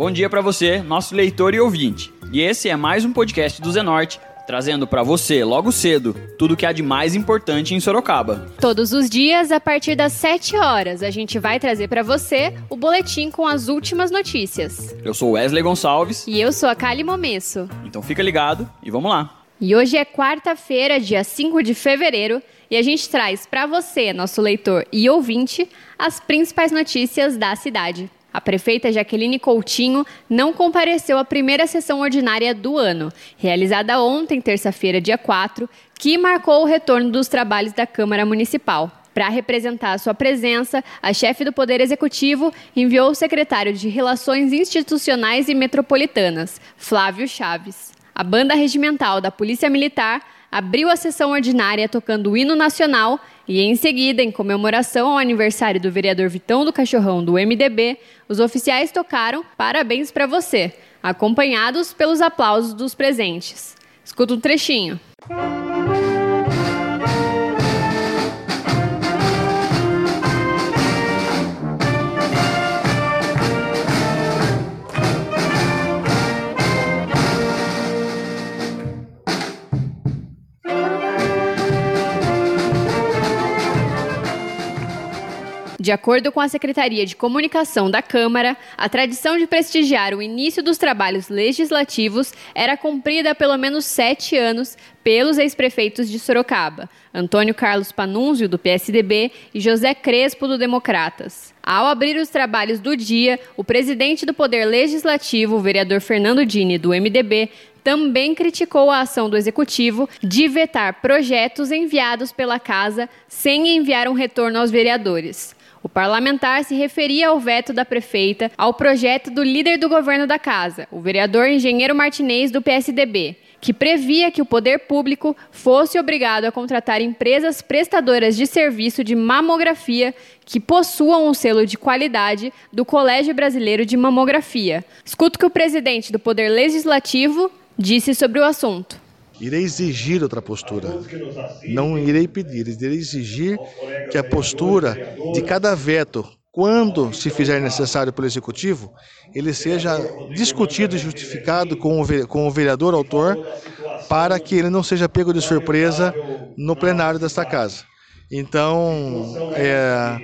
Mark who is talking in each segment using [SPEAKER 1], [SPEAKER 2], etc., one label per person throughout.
[SPEAKER 1] Bom dia para você, nosso leitor e ouvinte. E esse é mais um podcast do Zenorte, trazendo para você, logo cedo, tudo que há de mais importante em Sorocaba.
[SPEAKER 2] Todos os dias, a partir das 7 horas, a gente vai trazer para você o boletim com as últimas notícias.
[SPEAKER 1] Eu sou Wesley Gonçalves.
[SPEAKER 2] E eu sou a Kali Momesso.
[SPEAKER 1] Então fica ligado e vamos lá.
[SPEAKER 2] E hoje é quarta-feira, dia 5 de fevereiro, e a gente traz para você, nosso leitor e ouvinte, as principais notícias da cidade. A prefeita Jaqueline Coutinho não compareceu à primeira sessão ordinária do ano, realizada ontem, terça-feira, dia 4, que marcou o retorno dos trabalhos da Câmara Municipal. Para representar a sua presença, a chefe do Poder Executivo enviou o secretário de Relações Institucionais e Metropolitanas, Flávio Chaves. A banda regimental da Polícia Militar abriu a sessão ordinária tocando o hino nacional e, em seguida, em comemoração ao aniversário do vereador Vitão do Cachorrão do MDB, os oficiais tocaram Parabéns para você, acompanhados pelos aplausos dos presentes. Escuta um trechinho. De acordo com a Secretaria de Comunicação da Câmara, a tradição de prestigiar o início dos trabalhos legislativos era cumprida há pelo menos sete anos pelos ex-prefeitos de Sorocaba, Antônio Carlos Panunzio, do PSDB, e José Crespo, do Democratas. Ao abrir os trabalhos do dia, o presidente do Poder Legislativo, o vereador Fernando Dini, do MDB, também criticou a ação do executivo de vetar projetos enviados pela casa sem enviar um retorno aos vereadores. O parlamentar se referia ao veto da prefeita ao projeto do líder do governo da casa, o vereador Engenheiro Martinez, do PSDB, que previa que o poder público fosse obrigado a contratar empresas prestadoras de serviço de mamografia que possuam o selo de qualidade do Colégio Brasileiro de Mamografia. Escuto que o presidente do Poder Legislativo disse sobre o assunto.
[SPEAKER 3] Irei exigir outra postura. Não irei pedir, irei exigir que a postura de cada veto, quando se fizer necessário pelo executivo, ele seja discutido e justificado com o, vereador autor, para que ele não seja pego de surpresa no plenário desta casa. Então, é,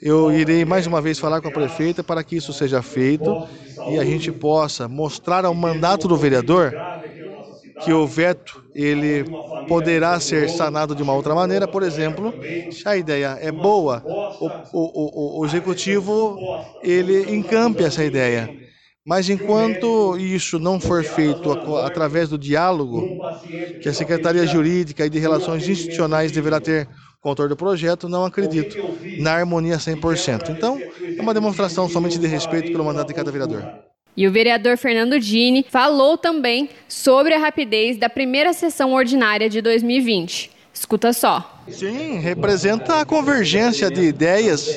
[SPEAKER 3] eu irei mais uma vez falar com a prefeita para que isso seja feito e a gente possa mostrar ao mandato do vereador que o veto ele poderá ser sanado de uma outra maneira, por exemplo, se a ideia é boa, o, o, o, o executivo ele encampe essa ideia. Mas enquanto isso não for feito através do diálogo que a Secretaria Jurídica e de Relações Institucionais deverá ter com o autor do projeto, não acredito na harmonia 100%. Então, é uma demonstração somente de respeito pelo mandato de cada vereador.
[SPEAKER 2] E o vereador Fernando Dini falou também sobre a rapidez da primeira sessão ordinária de 2020. Escuta só.
[SPEAKER 3] Sim, representa a convergência de ideias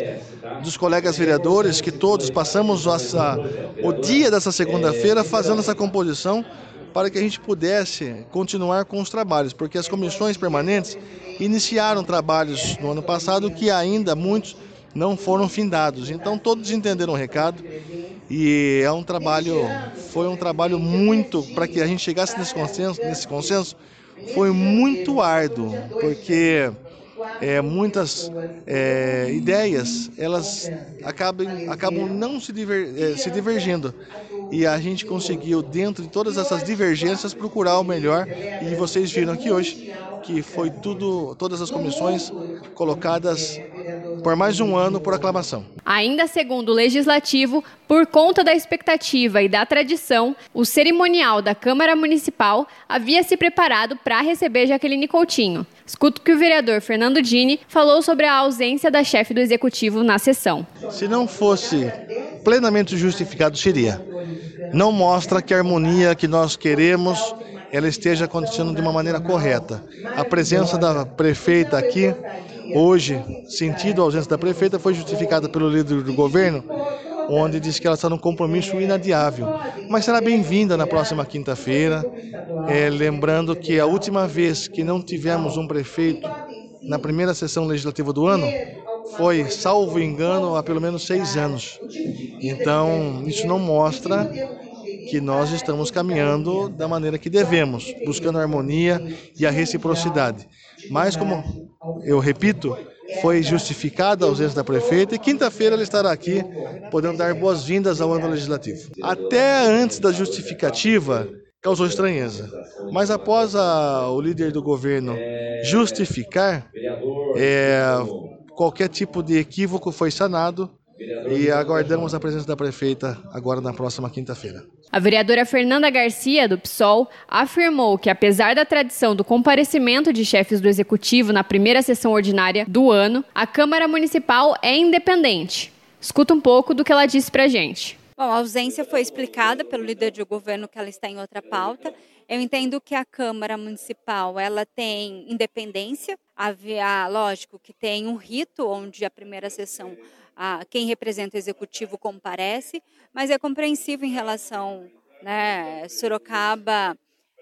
[SPEAKER 3] dos colegas vereadores que todos passamos o dia dessa segunda-feira fazendo essa composição para que a gente pudesse continuar com os trabalhos, porque as comissões permanentes iniciaram trabalhos no ano passado que ainda muitos não foram findados. Então todos entenderam o recado e é um trabalho, foi um trabalho muito para que a gente chegasse nesse consenso, nesse consenso, foi muito árduo, porque é, muitas é, ideias elas acabam, acabam não se, diver, é, se divergindo e a gente conseguiu dentro de todas essas divergências procurar o melhor e vocês viram aqui hoje que foi tudo, todas as comissões colocadas por mais um ano por aclamação.
[SPEAKER 2] Ainda segundo o Legislativo, por conta da expectativa e da tradição, o cerimonial da Câmara Municipal havia se preparado para receber Jaqueline Coutinho. Escuto que o vereador Fernando Dini falou sobre a ausência da chefe do Executivo na sessão.
[SPEAKER 3] Se não fosse plenamente justificado, seria. Não mostra que a harmonia que nós queremos ela esteja acontecendo de uma maneira correta. A presença da prefeita aqui, hoje, sentido a ausência da prefeita, foi justificada pelo líder do governo, onde diz que ela está num compromisso inadiável. Mas será bem-vinda na próxima quinta-feira, é, lembrando que a última vez que não tivemos um prefeito na primeira sessão legislativa do ano foi, salvo engano, há pelo menos seis anos. Então, isso não mostra que nós estamos caminhando da maneira que devemos, buscando a harmonia e a reciprocidade. Mas, como eu repito, foi justificada a ausência da prefeita e quinta-feira ela estará aqui, podendo dar boas-vindas ao ano legislativo. Até antes da justificativa, causou estranheza. Mas após a, o líder do governo justificar, é, qualquer tipo de equívoco foi sanado e aguardamos a presença da prefeita agora na próxima quinta-feira.
[SPEAKER 2] A vereadora Fernanda Garcia, do PSOL, afirmou que, apesar da tradição do comparecimento de chefes do executivo na primeira sessão ordinária do ano, a Câmara Municipal é independente. Escuta um pouco do que ela disse para gente.
[SPEAKER 4] Bom, a ausência foi explicada pelo líder de governo que ela está em outra pauta. Eu entendo que a Câmara Municipal ela tem independência. Havia, lógico, que tem um rito onde a primeira sessão a, quem representa o executivo comparece, mas é compreensível em relação, né, Sorocaba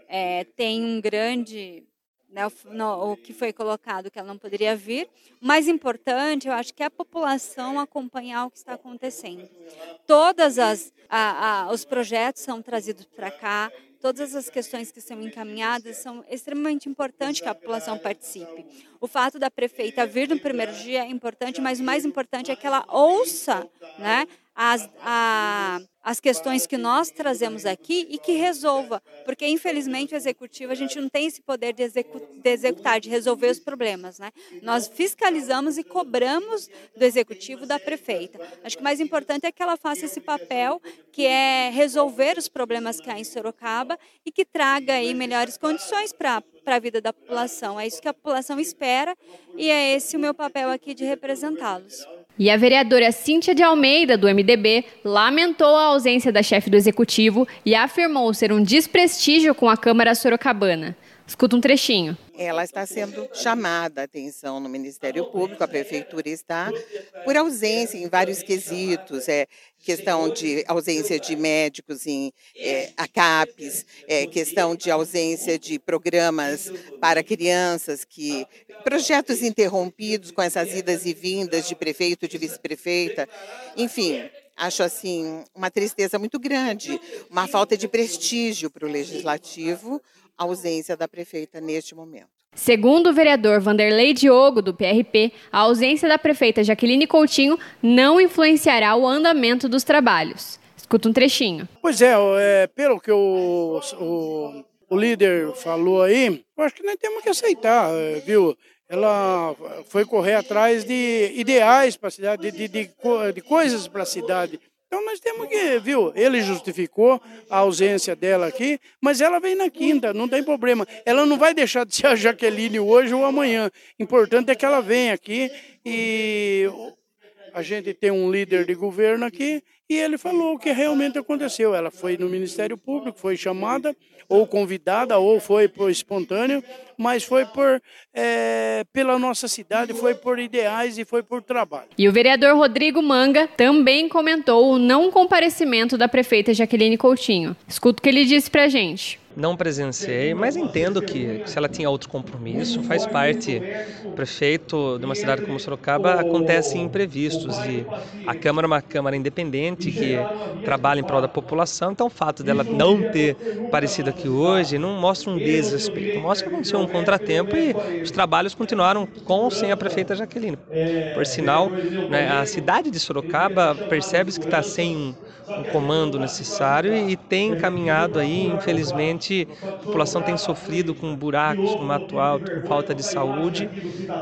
[SPEAKER 4] é, tem um grande, né, o, no, o, que foi colocado que ela não poderia vir. O mais importante, eu acho que é a população acompanhar o que está acontecendo. Todas as a, a, os projetos são trazidos para cá, todas as questões que são encaminhadas são extremamente importantes que a população participe. O fato da prefeita vir no primeiro dia é importante, mas o mais importante é que ela ouça né, as, a, as questões que nós trazemos aqui e que resolva, porque infelizmente o executivo a gente não tem esse poder de, execu de executar, de resolver os problemas, né? Nós fiscalizamos e cobramos do executivo da prefeita. Acho que o mais importante é que ela faça esse papel, que é resolver os problemas que há em Sorocaba e que traga aí melhores condições para para a vida da população. É isso que a população espera e é esse o meu papel aqui de representá-los.
[SPEAKER 2] E a vereadora Cíntia de Almeida, do MDB, lamentou a ausência da chefe do executivo e afirmou ser um desprestígio com a Câmara Sorocabana. Escuta um trechinho.
[SPEAKER 5] Ela está sendo chamada a atenção no Ministério Público, a Prefeitura está, por ausência em vários quesitos, é, questão de ausência de médicos em é, ACAPES, é, questão de ausência de programas para crianças, que projetos interrompidos com essas idas e vindas de prefeito, de vice-prefeita, enfim, acho assim uma tristeza muito grande, uma falta de prestígio para o legislativo, a ausência da prefeita neste momento.
[SPEAKER 2] Segundo o vereador Vanderlei Diogo, do PRP, a ausência da prefeita Jaqueline Coutinho não influenciará o andamento dos trabalhos. Escuta um trechinho.
[SPEAKER 6] Pois é, é pelo que o, o, o, líder falou aí, eu acho que nós temos que aceitar, é, viu? Ela foi correr atrás de ideais para a cidade, de, de, de, de coisas para a cidade. Então nós temos que, viu? Ele justificou a ausência dela aqui, mas ela vem na quinta, não tem problema. Ela não vai deixar de ser a Jaqueline hoje ou amanhã. Importante é que ela venha aqui e a gente tem um líder de governo aqui e ele falou o que realmente aconteceu. Ela foi no Ministério Público, foi chamada ou convidada ou foi por espontâneo, mas foi por é, pela nossa cidade, foi por ideais e foi por trabalho.
[SPEAKER 2] E o vereador Rodrigo Manga também comentou o não comparecimento da prefeita Jaqueline Coutinho. Escuta o que ele disse pra gente
[SPEAKER 7] não presenciei, mas entendo que se ela tinha outro compromisso, faz parte. Prefeito de uma cidade como Sorocaba acontecem imprevistos e a Câmara é uma Câmara independente que trabalha em prol da população, então o fato dela não ter aparecido aqui hoje não mostra um desrespeito, mostra que aconteceu um contratempo e os trabalhos continuaram com ou sem a prefeita Jaqueline. Por sinal, né, a cidade de Sorocaba percebe-se que está sem um comando necessário e tem caminhado aí, infelizmente, a população tem sofrido com buracos no mato alto, com falta de saúde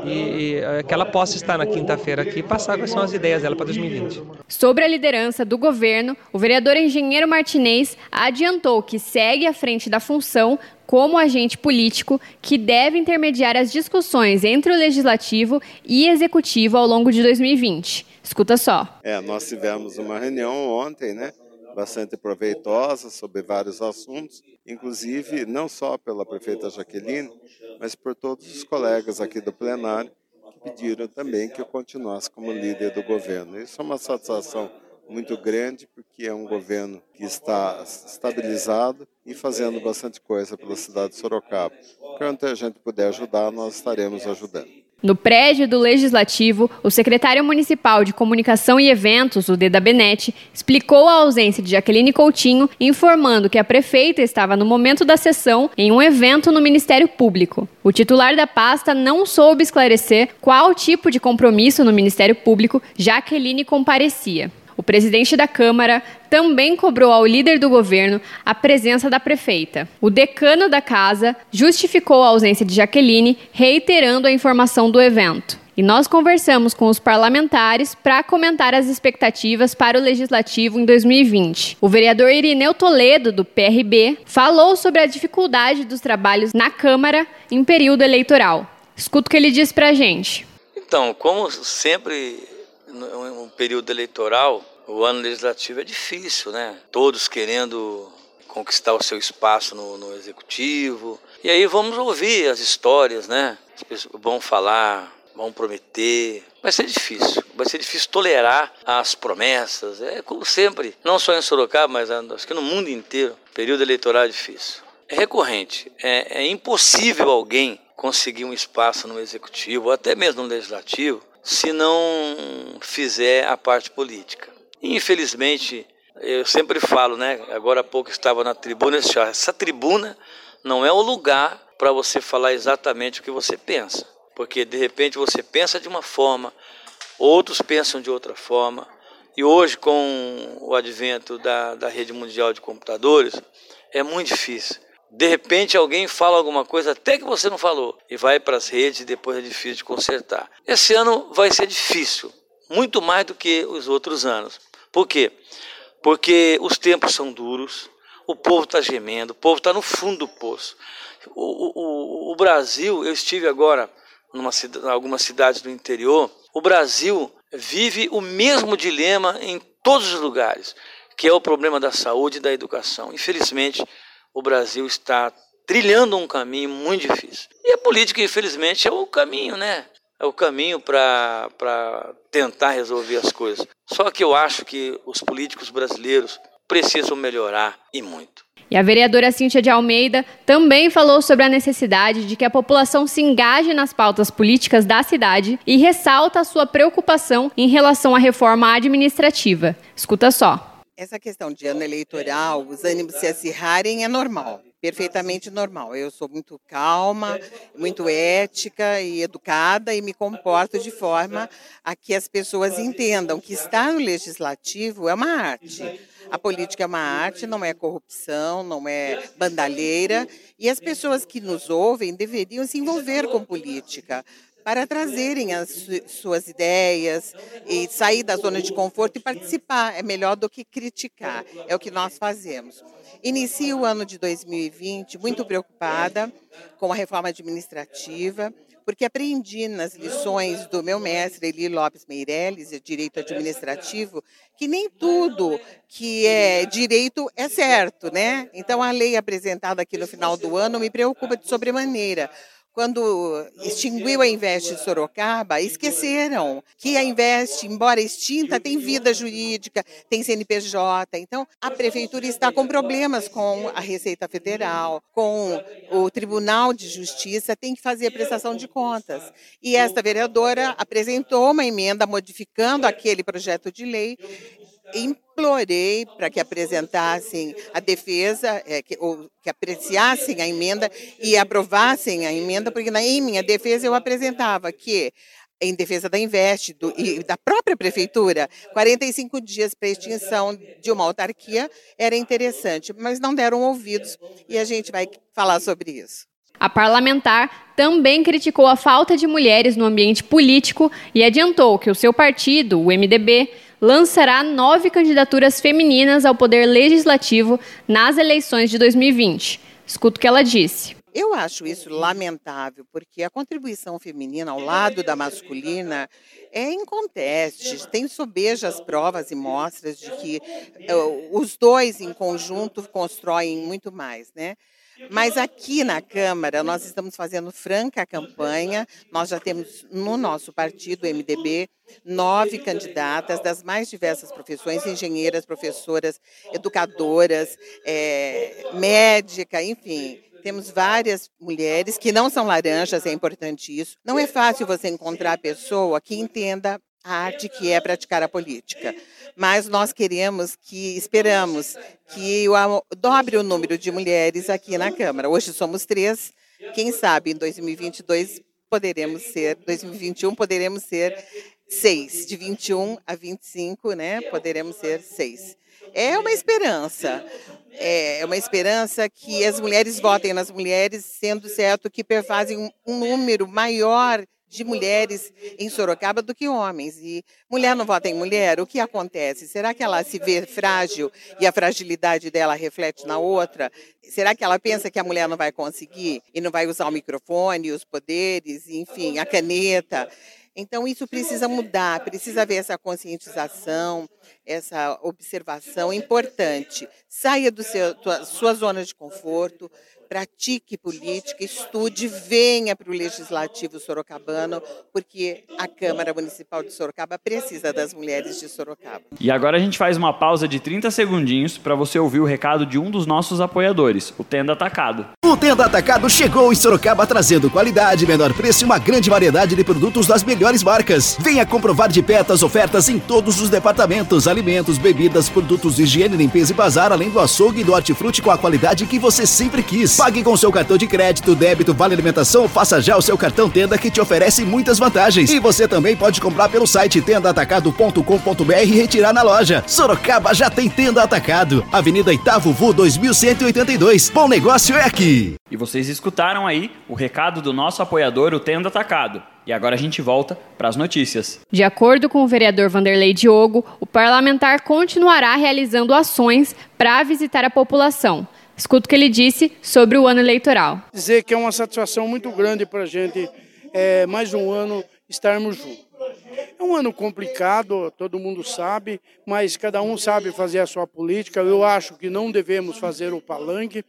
[SPEAKER 7] e, e eh, que ela possa estar na quinta-feira aqui e passar quais são as ideias dela para 2020.
[SPEAKER 2] Sobre a liderança do governo, o vereador engenheiro Martinez adiantou que segue à frente da função como agente político que deve intermediar as discussões entre o legislativo e executivo ao longo de 2020. Escuta só.
[SPEAKER 8] É, nós tivemos uma reunião ontem, né? Bastante proveitosa sobre vários assuntos, inclusive não só pela prefeita Jaqueline, mas por todos os colegas aqui do plenário que pediram também que eu continuasse como líder do governo. Isso é uma satisfação muito grande, porque é um governo que está estabilizado e fazendo bastante coisa pela cidade de Sorocaba. Quando a gente puder ajudar, nós estaremos ajudando.
[SPEAKER 2] No prédio do Legislativo, o secretário municipal de Comunicação e Eventos, o Deda Benetti, explicou a ausência de Jaqueline Coutinho, informando que a prefeita estava no momento da sessão em um evento no Ministério Público. O titular da pasta não soube esclarecer qual tipo de compromisso no Ministério Público Jaqueline comparecia. O presidente da Câmara também cobrou ao líder do governo a presença da prefeita. O decano da casa justificou a ausência de Jaqueline, reiterando a informação do evento. E nós conversamos com os parlamentares para comentar as expectativas para o legislativo em 2020. O vereador Irineu Toledo, do PRB, falou sobre a dificuldade dos trabalhos na Câmara em período eleitoral. Escuta o que ele diz para a gente.
[SPEAKER 9] Então, como sempre um período eleitoral, o ano legislativo é difícil, né? Todos querendo conquistar o seu espaço no, no executivo. E aí vamos ouvir as histórias, né? As pessoas vão falar, vão prometer. Vai ser difícil. Vai ser difícil tolerar as promessas. É como sempre, não só em Sorocaba, mas acho que no mundo inteiro. Período eleitoral é difícil. É recorrente. É, é impossível alguém conseguir um espaço no executivo, ou até mesmo no legislativo, se não fizer a parte política. Infelizmente, eu sempre falo, né? Agora há pouco estava na tribuna, essa tribuna não é o lugar para você falar exatamente o que você pensa, porque de repente você pensa de uma forma, outros pensam de outra forma, e hoje com o advento da, da rede mundial de computadores é muito difícil. De repente alguém fala alguma coisa até que você não falou e vai para as redes e depois é difícil de consertar. Esse ano vai ser difícil, muito mais do que os outros anos. Por quê? Porque os tempos são duros, o povo está gemendo, o povo está no fundo do poço. O, o, o Brasil, eu estive agora em algumas cidades do interior, o Brasil vive o mesmo dilema em todos os lugares, que é o problema da saúde e da educação. Infelizmente, o Brasil está trilhando um caminho muito difícil. E a política, infelizmente, é o caminho, né? É o caminho para tentar resolver as coisas. Só que eu acho que os políticos brasileiros precisam melhorar e muito.
[SPEAKER 2] E a vereadora Cíntia de Almeida também falou sobre a necessidade de que a população se engaje nas pautas políticas da cidade e ressalta a sua preocupação em relação à reforma administrativa. Escuta só.
[SPEAKER 5] Essa questão de ano eleitoral, os ânimos se acirrarem é normal, perfeitamente normal. Eu sou muito calma, muito ética e educada e me comporto de forma a que as pessoas entendam que estar no legislativo é uma arte. A política é uma arte, não é corrupção, não é bandalheira, e as pessoas que nos ouvem deveriam se envolver com política, para trazerem as suas ideias e sair da zona de conforto e participar. É melhor do que criticar. É o que nós fazemos. Inicio o ano de 2020 muito preocupada com a reforma administrativa, porque aprendi nas lições do meu mestre Eli Lopes Meirelles, de Direito Administrativo, que nem tudo que é direito é certo, né? Então a lei apresentada aqui no final do ano me preocupa de sobremaneira, quando extinguiu a Invest de Sorocaba, esqueceram que a Invest, embora extinta, tem vida jurídica, tem CNPJ. Então, a prefeitura está com problemas com a Receita Federal, com o Tribunal de Justiça, tem que fazer a prestação de contas. E esta vereadora apresentou uma emenda modificando aquele projeto de lei implorei para que apresentassem a defesa, é, que, ou que apreciassem a emenda e aprovassem a emenda, porque na, em minha defesa eu apresentava que em defesa da Invest e da própria prefeitura, 45 dias para extinção de uma autarquia era interessante, mas não deram ouvidos e a gente vai falar sobre isso.
[SPEAKER 2] A parlamentar também criticou a falta de mulheres no ambiente político e adiantou que o seu partido, o MDB, lançará nove candidaturas femininas ao poder legislativo nas eleições de 2020. Escuta o que ela disse.
[SPEAKER 5] Eu acho isso lamentável, porque a contribuição feminina ao lado da masculina é inconteste. Tem sobejas provas e mostras de que uh, os dois em conjunto constroem muito mais, né? Mas aqui na Câmara, nós estamos fazendo franca campanha. Nós já temos no nosso partido, MDB, nove candidatas das mais diversas profissões: engenheiras, professoras, educadoras, é, médica, enfim. Temos várias mulheres que não são laranjas, é importante isso. Não é fácil você encontrar a pessoa que entenda arte que é praticar a política. Mas nós queremos que, esperamos que dobre o número de mulheres aqui na Câmara. Hoje somos três, quem sabe em 2022 poderemos ser, 2021 poderemos ser seis, de 21 a 25, né? Poderemos ser seis. É uma esperança, é uma esperança que as mulheres votem nas mulheres, sendo certo que perfazem um número maior de mulheres em Sorocaba do que homens. E mulher não vota em mulher, o que acontece? Será que ela se vê frágil e a fragilidade dela reflete na outra? Será que ela pensa que a mulher não vai conseguir e não vai usar o microfone, os poderes, enfim, a caneta? Então, isso precisa mudar, precisa haver essa conscientização, essa observação importante. Saia da sua zona de conforto, pratique política, estude, venha para o Legislativo Sorocabano, porque a Câmara Municipal de Sorocaba precisa das mulheres de Sorocaba.
[SPEAKER 1] E agora a gente faz uma pausa de 30 segundinhos para você ouvir o recado de um dos nossos apoiadores, o Tenda Atacado.
[SPEAKER 10] O Tenda Atacado chegou em Sorocaba trazendo qualidade, menor preço e uma grande variedade de produtos das melhores marcas. Venha comprovar de perto as ofertas em todos os departamentos, alimentos, bebidas, produtos de higiene, limpeza e bazar, além do açougue e do hortifruti com a qualidade que você sempre quis. Pague com seu cartão de crédito, débito, vale alimentação ou faça já o seu cartão Tenda que te oferece muitas vantagens. E você também pode comprar pelo site tendaatacado.com.br e retirar na loja. Sorocaba já tem Tenda Atacado. Avenida Itavo Vu 2182. Bom negócio é aqui.
[SPEAKER 1] E vocês escutaram aí o recado do nosso apoiador, o Tenda Atacado. E agora a gente volta para as notícias.
[SPEAKER 2] De acordo com o vereador Vanderlei Diogo, o parlamentar continuará realizando ações para visitar a população. Escuta o que ele disse sobre o ano eleitoral.
[SPEAKER 6] Dizer que é uma satisfação muito grande para a gente, é, mais um ano, estarmos juntos. É um ano complicado, todo mundo sabe, mas cada um sabe fazer a sua política. Eu acho que não devemos fazer o palanque.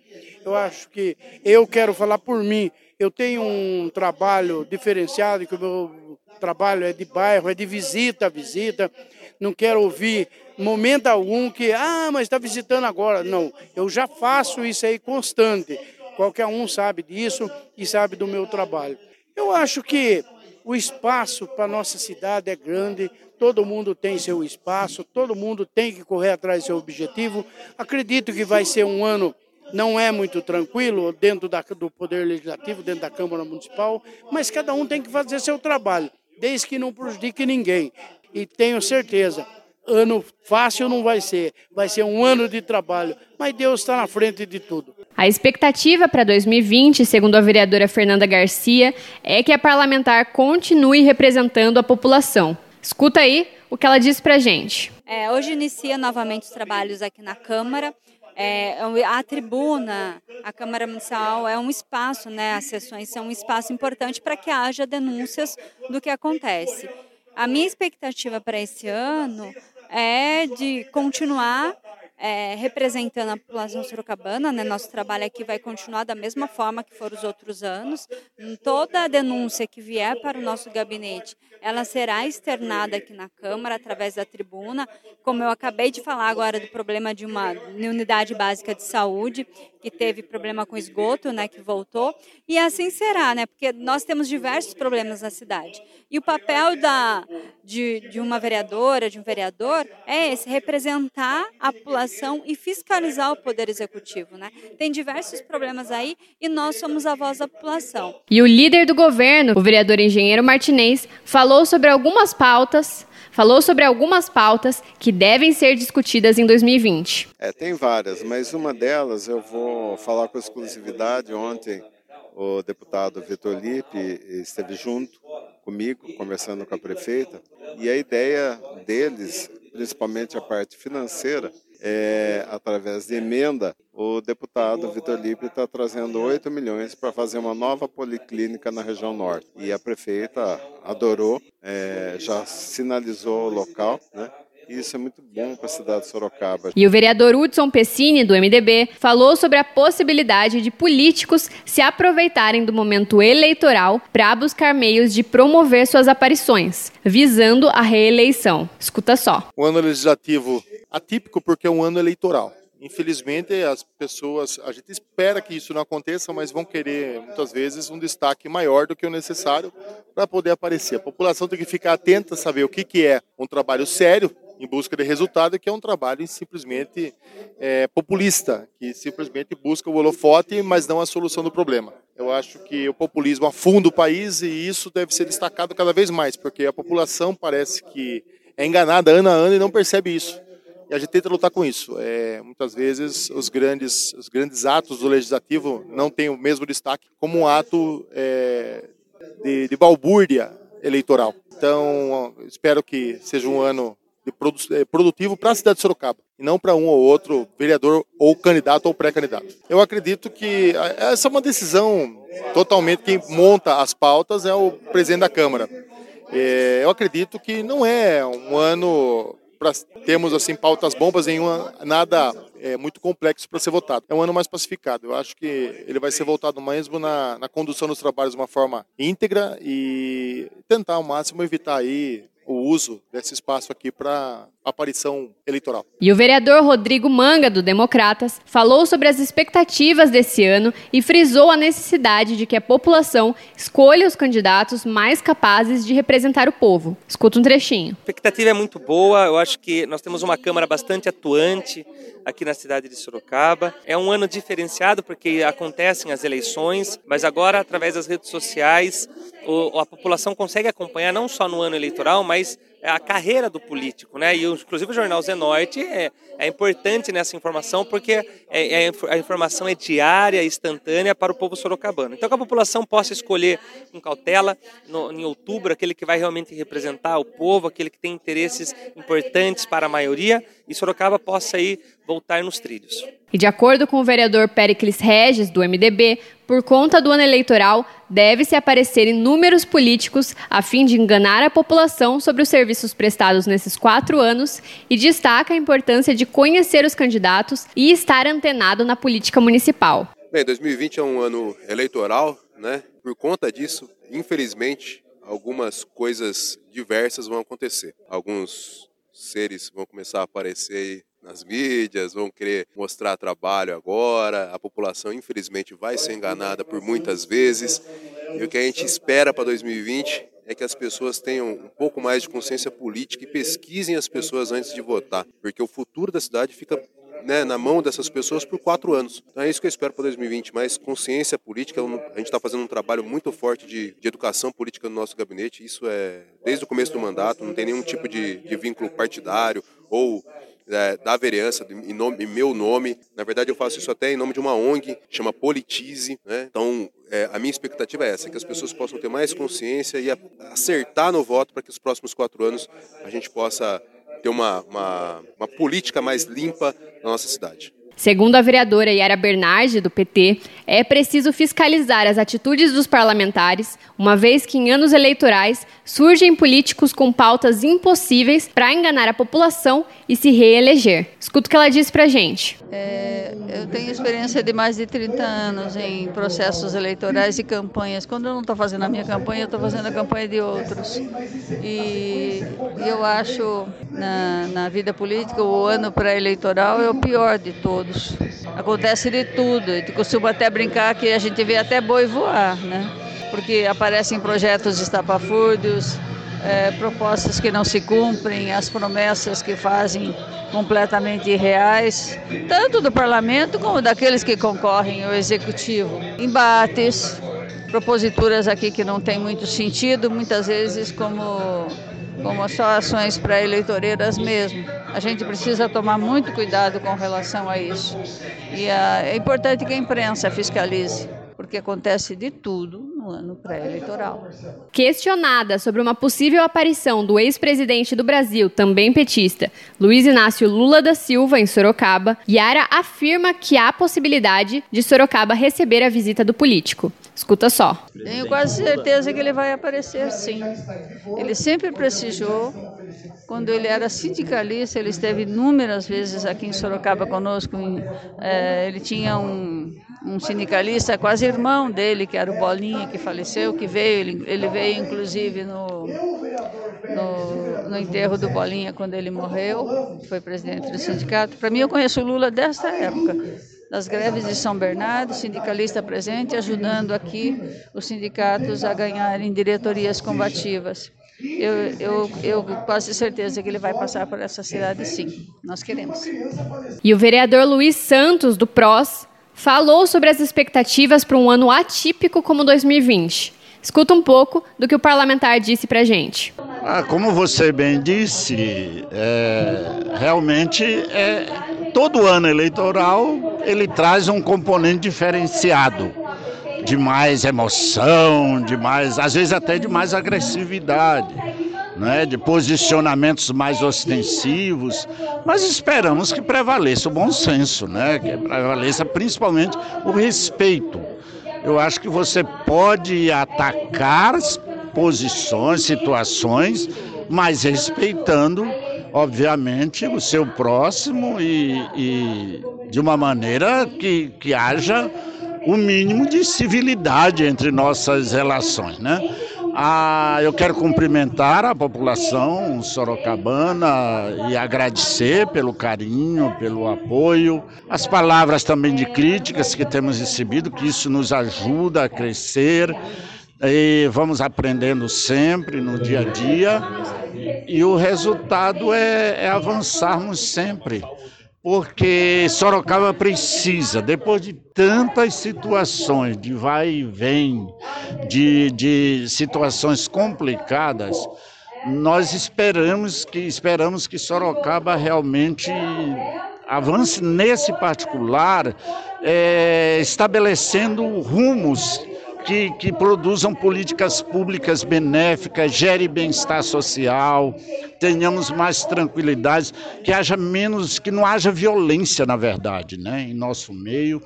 [SPEAKER 6] Eu acho que eu quero falar por mim. Eu tenho um trabalho diferenciado, que o meu trabalho é de bairro, é de visita a visita. Não quero ouvir momento algum que, ah, mas está visitando agora. Não, eu já faço isso aí constante. Qualquer um sabe disso e sabe do meu trabalho. Eu acho que o espaço para nossa cidade é grande, todo mundo tem seu espaço, todo mundo tem que correr atrás do seu objetivo. Acredito que vai ser um ano não é muito tranquilo dentro da, do Poder Legislativo, dentro da Câmara Municipal, mas cada um tem que fazer seu trabalho, desde que não prejudique ninguém. E tenho certeza, ano fácil não vai ser, vai ser um ano de trabalho, mas Deus está na frente de tudo.
[SPEAKER 2] A expectativa para 2020, segundo a vereadora Fernanda Garcia, é que a parlamentar continue representando a população. Escuta aí o que ela disse para gente.
[SPEAKER 4] É, hoje inicia novamente os trabalhos aqui na Câmara. É, a tribuna, a Câmara Municipal é um espaço, né, as sessões são um espaço importante para que haja denúncias do que acontece. A minha expectativa para esse ano é de continuar é, representando a população sorocabana, né? Nosso trabalho aqui vai continuar da mesma forma que foram os outros anos. Toda a denúncia que vier para o nosso gabinete, ela será externada aqui na Câmara através da tribuna. Como eu acabei de falar agora do problema de uma unidade básica de saúde que teve problema com esgoto, né? Que voltou e assim será, né? Porque nós temos diversos problemas na cidade e o papel da de, de uma vereadora, de um vereador é esse representar a população e fiscalizar o poder executivo, né? Tem diversos problemas aí e nós somos a voz da população.
[SPEAKER 2] E o líder do governo, o vereador engenheiro Martinez, falou sobre algumas pautas falou sobre algumas pautas que devem ser discutidas em 2020.
[SPEAKER 8] É, tem várias, mas uma delas eu vou falar com exclusividade. Ontem o deputado Vitor Lipe esteve junto comigo, conversando com a prefeita, e a ideia deles, principalmente a parte financeira, é, através de emenda, o deputado Vitor Lipe está trazendo 8 milhões para fazer uma nova policlínica na região norte. E a prefeita adorou, é, já sinalizou o local, né? Isso é muito bom para a cidade de Sorocaba.
[SPEAKER 2] E o vereador Hudson Pessini, do MDB, falou sobre a possibilidade de políticos se aproveitarem do momento eleitoral para buscar meios de promover suas aparições, visando a reeleição. Escuta só.
[SPEAKER 11] O ano legislativo atípico porque é um ano eleitoral. Infelizmente, as pessoas, a gente espera que isso não aconteça, mas vão querer muitas vezes um destaque maior do que o necessário para poder aparecer. A população tem que ficar atenta, saber o que, que é um trabalho sério em busca de resultado, que é um trabalho simplesmente é, populista, que simplesmente busca o holofote, mas não a solução do problema. Eu acho que o populismo afunda o país e isso deve ser destacado cada vez mais, porque a população parece que é enganada ano a ano e não percebe isso. E a gente tenta lutar com isso. É, muitas vezes os grandes, os grandes atos do legislativo não têm o mesmo destaque como um ato é, de, de balbúrdia eleitoral. Então, espero que seja um ano produtivo para a cidade de Sorocaba e não para um ou outro vereador ou candidato ou pré-candidato. Eu acredito que essa é uma decisão totalmente quem monta as pautas é o presidente da Câmara. É, eu acredito que não é um ano para termos assim pautas bombas em uma, nada é, muito complexo para ser votado. É um ano mais pacificado. Eu acho que ele vai ser voltado mesmo na, na condução dos trabalhos de uma forma íntegra e tentar ao máximo evitar aí o uso desse espaço aqui para aparição eleitoral.
[SPEAKER 2] E o vereador Rodrigo Manga, do Democratas, falou sobre as expectativas desse ano e frisou a necessidade de que a população escolha os candidatos mais capazes de representar o povo. Escuta um trechinho.
[SPEAKER 7] A expectativa é muito boa, eu acho que nós temos uma Câmara bastante atuante aqui na cidade de Sorocaba. É um ano diferenciado porque acontecem as eleições, mas agora, através das redes sociais, a população consegue acompanhar não só no ano eleitoral, mas a carreira do político, né? E inclusive o jornal Zenorte é, é importante nessa informação porque é, é, a informação é diária, instantânea para o povo sorocabano. Então que a população possa escolher com cautela no, em outubro aquele que vai realmente representar o povo, aquele que tem interesses importantes para a maioria e Sorocaba possa aí voltar nos trilhos.
[SPEAKER 2] E de acordo com o vereador Pericles Regis, do MDB, por conta do ano eleitoral, deve-se aparecer inúmeros políticos a fim de enganar a população sobre os serviços prestados nesses quatro anos e destaca a importância de conhecer os candidatos e estar antenado na política municipal.
[SPEAKER 12] Bem, 2020 é um ano eleitoral, né? Por conta disso, infelizmente, algumas coisas diversas vão acontecer. Alguns seres vão começar a aparecer nas mídias, vão querer mostrar trabalho agora. A população, infelizmente, vai ser enganada por muitas vezes. E o que a gente espera para 2020 é que as pessoas tenham um pouco mais de consciência política e pesquisem as pessoas antes de votar, porque o futuro da cidade fica né, na mão dessas pessoas por quatro anos. Então é isso que eu espero para 2020, mais consciência política. A gente está fazendo um trabalho muito forte de, de, educação política no nosso gabinete. Isso é desde o começo do mandato, não tem nenhum tipo de, de vínculo partidário ou é, da vereança, em, nome, em meu nome. Na verdade, eu faço isso até em nome de uma ONG, chama Politize. Né? Então, é, a minha expectativa é essa, que as pessoas possam ter mais consciência e acertar no voto para que os próximos quatro anos a gente possa ter uma, uma, uma política mais limpa na nossa cidade.
[SPEAKER 2] Segundo a vereadora Yara Bernardi, do PT, é preciso fiscalizar as atitudes dos parlamentares, uma vez que em anos eleitorais surgem políticos com pautas impossíveis para enganar a população e se reeleger. Escuta o que ela disse para gente.
[SPEAKER 13] É, eu tenho experiência de mais de 30 anos em processos eleitorais e campanhas. Quando eu não estou fazendo a minha campanha, eu estou fazendo a campanha de outros. E eu acho, na, na vida política, o ano pré-eleitoral é o pior de todos Acontece de tudo. A gente costuma até brincar que a gente vê até boi voar, né? Porque aparecem projetos estapafúrdios, é, propostas que não se cumprem, as promessas que fazem completamente irreais, tanto do parlamento como daqueles que concorrem ao executivo. Embates, proposituras aqui que não têm muito sentido, muitas vezes como como só ações pré-eleitoreiras mesmo. A gente precisa tomar muito cuidado com relação a isso. E a, é importante que a imprensa fiscalize, porque acontece de tudo no ano pré-eleitoral.
[SPEAKER 2] Questionada sobre uma possível aparição do ex-presidente do Brasil, também petista, Luiz Inácio Lula da Silva, em Sorocaba, Yara afirma que há possibilidade de Sorocaba receber a visita do político. Escuta só.
[SPEAKER 13] Tenho quase certeza que ele vai aparecer sim. Ele sempre prestigiou. Quando ele era sindicalista, ele esteve inúmeras vezes aqui em Sorocaba conosco. É, ele tinha um, um sindicalista, quase irmão dele, que era o Bolinha, que faleceu, que veio. Ele, ele veio inclusive no, no no enterro do Bolinha quando ele morreu, foi presidente do sindicato. Para mim, eu conheço o Lula desta época, das greves de São Bernardo, sindicalista presente, ajudando aqui os sindicatos a ganharem diretorias combativas. Eu, eu, eu quase certeza que ele vai passar por essa cidade, sim. Nós queremos.
[SPEAKER 2] E o vereador Luiz Santos, do PROS, falou sobre as expectativas para um ano atípico como 2020. Escuta um pouco do que o parlamentar disse para gente.
[SPEAKER 14] Ah, como você bem disse, é, realmente é, todo ano eleitoral ele traz um componente diferenciado de mais emoção, de mais, às vezes até de mais agressividade, né, de posicionamentos mais ostensivos, mas esperamos que prevaleça o bom senso, né, que prevaleça principalmente o respeito. Eu acho que você pode atacar posições, situações, mas respeitando, obviamente, o seu próximo e, e de uma maneira que, que haja o mínimo de civilidade entre nossas relações, né? Ah, eu quero cumprimentar a população sorocabana e agradecer pelo carinho, pelo apoio, as palavras também de críticas que temos recebido, que isso nos ajuda a crescer. E vamos aprendendo sempre no dia a dia. E o resultado é, é avançarmos sempre porque Sorocaba precisa, depois de tantas situações de vai e vem, de, de situações complicadas, nós esperamos que esperamos que Sorocaba realmente avance nesse particular, é, estabelecendo rumos que, que produzam políticas públicas benéficas, gere bem-estar social, tenhamos mais tranquilidade, que haja menos, que não haja violência, na verdade, né, em nosso meio,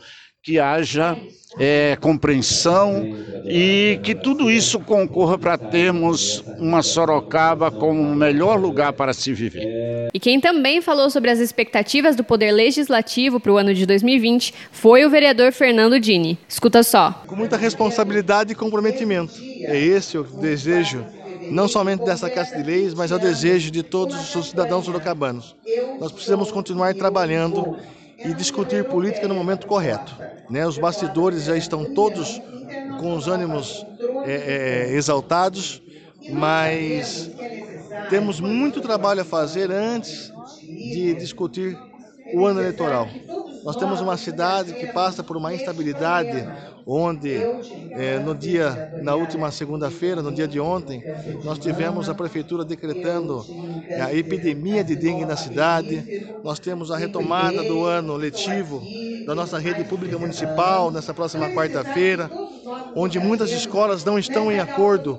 [SPEAKER 14] que haja é, compreensão e que tudo isso concorra para termos uma Sorocaba como o melhor lugar para se viver.
[SPEAKER 2] E quem também falou sobre as expectativas do Poder Legislativo para o ano de 2020 foi o vereador Fernando Dini. Escuta só.
[SPEAKER 3] Com muita responsabilidade e comprometimento. É esse o desejo não somente dessa Casa de Leis, mas é o desejo de todos os cidadãos sorocabanos. Nós precisamos continuar trabalhando e discutir política no momento correto. Né? Os bastidores já estão todos com os ânimos é, é, exaltados, mas temos muito trabalho a fazer antes de discutir o ano eleitoral. Nós temos uma cidade que passa por uma instabilidade, onde é, no dia, na última segunda-feira, no dia de ontem, nós tivemos a prefeitura decretando a epidemia de dengue na cidade. Nós temos a retomada do ano letivo da nossa rede pública municipal nessa próxima quarta-feira, onde muitas escolas não estão em acordo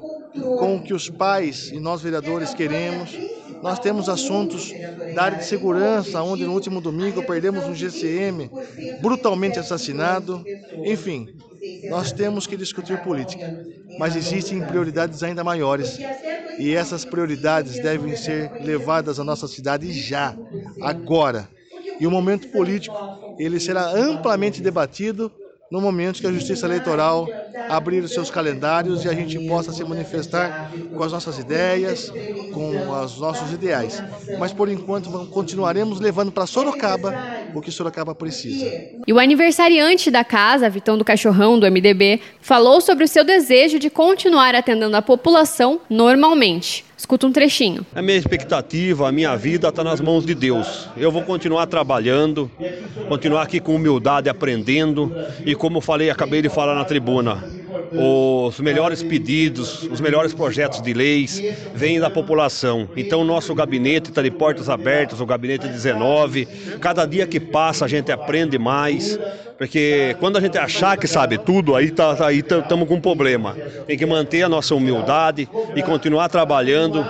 [SPEAKER 3] com o que os pais e nós vereadores queremos. Nós temos assuntos da área de segurança, onde no último domingo perdemos um GCM brutalmente assassinado. Enfim, nós temos que discutir política, mas existem prioridades ainda maiores. E essas prioridades devem ser levadas à nossa cidade já, agora. E o momento político, ele será amplamente debatido no momento que a Justiça Eleitoral abrir os seus calendários e a gente possa se manifestar com as nossas ideias, com os nossos ideais. Mas por enquanto continuaremos levando para Sorocaba o que Sorocaba precisa.
[SPEAKER 2] E o aniversariante da casa, Vitão do Cachorrão, do MDB, falou sobre o seu desejo de continuar atendendo a população normalmente. Escuta um trechinho.
[SPEAKER 15] A minha expectativa, a minha vida está nas mãos de Deus. Eu vou continuar trabalhando, continuar aqui com humildade, aprendendo e como falei, acabei de falar na tribuna, os melhores pedidos, os melhores projetos de leis vêm da população. Então, o nosso gabinete está de portas abertas, o gabinete 19. Cada dia que passa, a gente aprende mais. Porque quando a gente achar que sabe tudo, aí tá, tá aí estamos com um problema. Tem que manter a nossa humildade e continuar trabalhando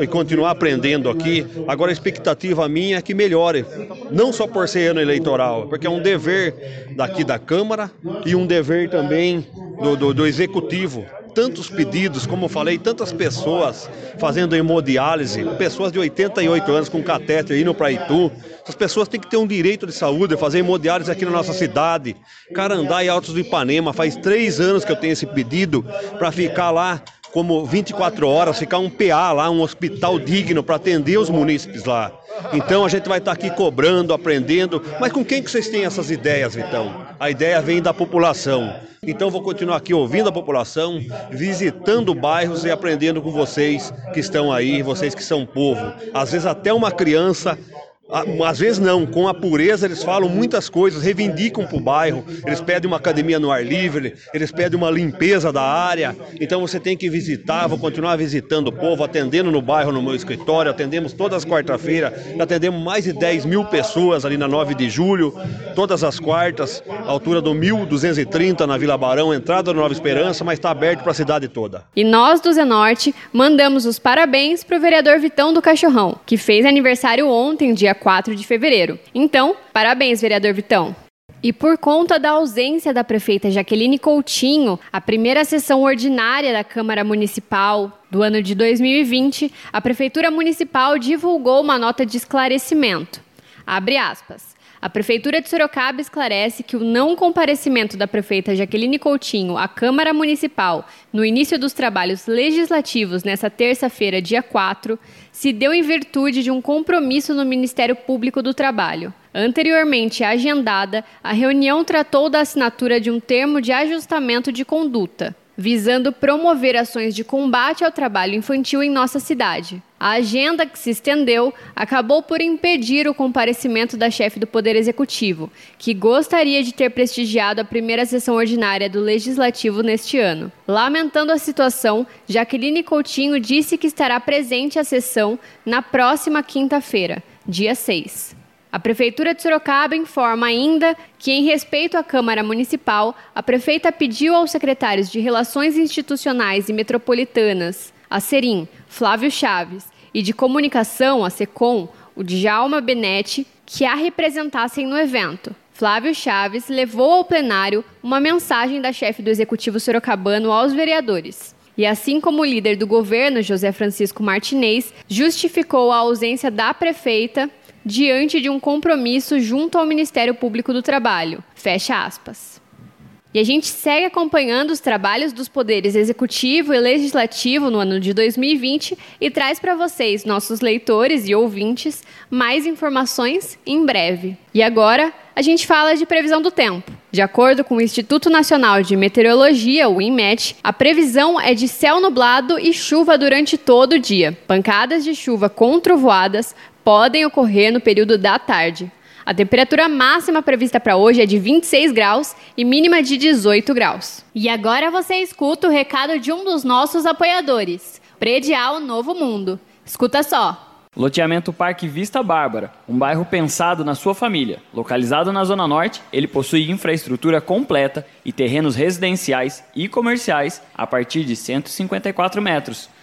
[SPEAKER 15] e continuar aprendendo aqui. Agora a expectativa minha é que melhore, não só por ser ano eleitoral, porque é um dever daqui da Câmara e um dever também do, do, do executivo tantos pedidos, como eu falei, tantas pessoas fazendo hemodiálise, pessoas de 88 anos com catéter indo para Itu. Essas pessoas têm que ter um direito de saúde, fazer hemodiálise aqui na nossa cidade. Carandá e Altos do Ipanema, faz três anos que eu tenho esse pedido para ficar lá como 24 horas, ficar um PA lá, um hospital digno para atender os munícipes lá. Então a gente vai estar aqui cobrando, aprendendo. Mas com quem que vocês têm essas ideias, Vitão? A ideia vem da população. Então vou continuar aqui ouvindo a população, visitando bairros e aprendendo com vocês que estão aí, vocês que são povo. Às vezes até uma criança às vezes não, com a pureza eles falam muitas coisas, reivindicam para o bairro, eles pedem uma academia no ar livre, eles pedem uma limpeza da área. Então você tem que visitar, vou continuar visitando o povo, atendendo no bairro, no meu escritório. Atendemos todas as quarta-feiras, atendemos mais de 10 mil pessoas ali na 9 de julho, todas as quartas, altura do 1230 na Vila Barão, entrada do Nova Esperança, mas está aberto para a cidade toda.
[SPEAKER 2] E nós do Zenorte mandamos os parabéns para o vereador Vitão do Cachorrão, que fez aniversário ontem, dia 4 de fevereiro. Então, parabéns, vereador Vitão. E por conta da ausência da prefeita Jaqueline Coutinho, a primeira sessão ordinária da Câmara Municipal do ano de 2020, a Prefeitura Municipal divulgou uma nota de esclarecimento. Abre aspas. A Prefeitura de Sorocaba esclarece que o não comparecimento da prefeita Jaqueline Coutinho à Câmara Municipal no início dos trabalhos legislativos nesta terça-feira, dia 4, se deu em virtude de um compromisso no Ministério Público do Trabalho. Anteriormente agendada, a reunião tratou da assinatura de um termo de ajustamento de conduta visando promover ações de combate ao trabalho infantil em nossa cidade. A agenda que se estendeu acabou por impedir o comparecimento da chefe do Poder Executivo, que gostaria de ter prestigiado a primeira sessão ordinária do Legislativo neste ano. Lamentando a situação, Jaqueline Coutinho disse que estará presente à sessão na próxima quinta-feira, dia 6. A Prefeitura de Sorocaba informa ainda que, em respeito à Câmara Municipal, a prefeita pediu aos secretários de Relações Institucionais e Metropolitanas, a Serim, Flávio Chaves, e de Comunicação, a SECOM, o Djalma Benetti, que a representassem no evento. Flávio Chaves levou ao plenário uma mensagem da chefe do Executivo Sorocabano aos vereadores. E assim como o líder do governo, José Francisco Martinez, justificou a ausência da prefeita diante de um compromisso junto ao Ministério Público do Trabalho. Fecha aspas. E a gente segue acompanhando os trabalhos dos poderes executivo e legislativo no ano de 2020 e traz para vocês, nossos leitores e ouvintes, mais informações em breve. E agora, a gente fala de previsão do tempo. De acordo com o Instituto Nacional de Meteorologia, o INMET, a previsão é de céu nublado e chuva durante todo o dia. Pancadas de chuva com trovoadas podem ocorrer no período da tarde. A temperatura máxima prevista para hoje é de 26 graus e mínima de 18 graus. E agora você escuta o recado de um dos nossos apoiadores, Predial Novo Mundo. Escuta só.
[SPEAKER 1] Loteamento Parque Vista Bárbara, um bairro pensado na sua família. Localizado na Zona Norte, ele possui infraestrutura completa e terrenos residenciais e comerciais a partir de 154 metros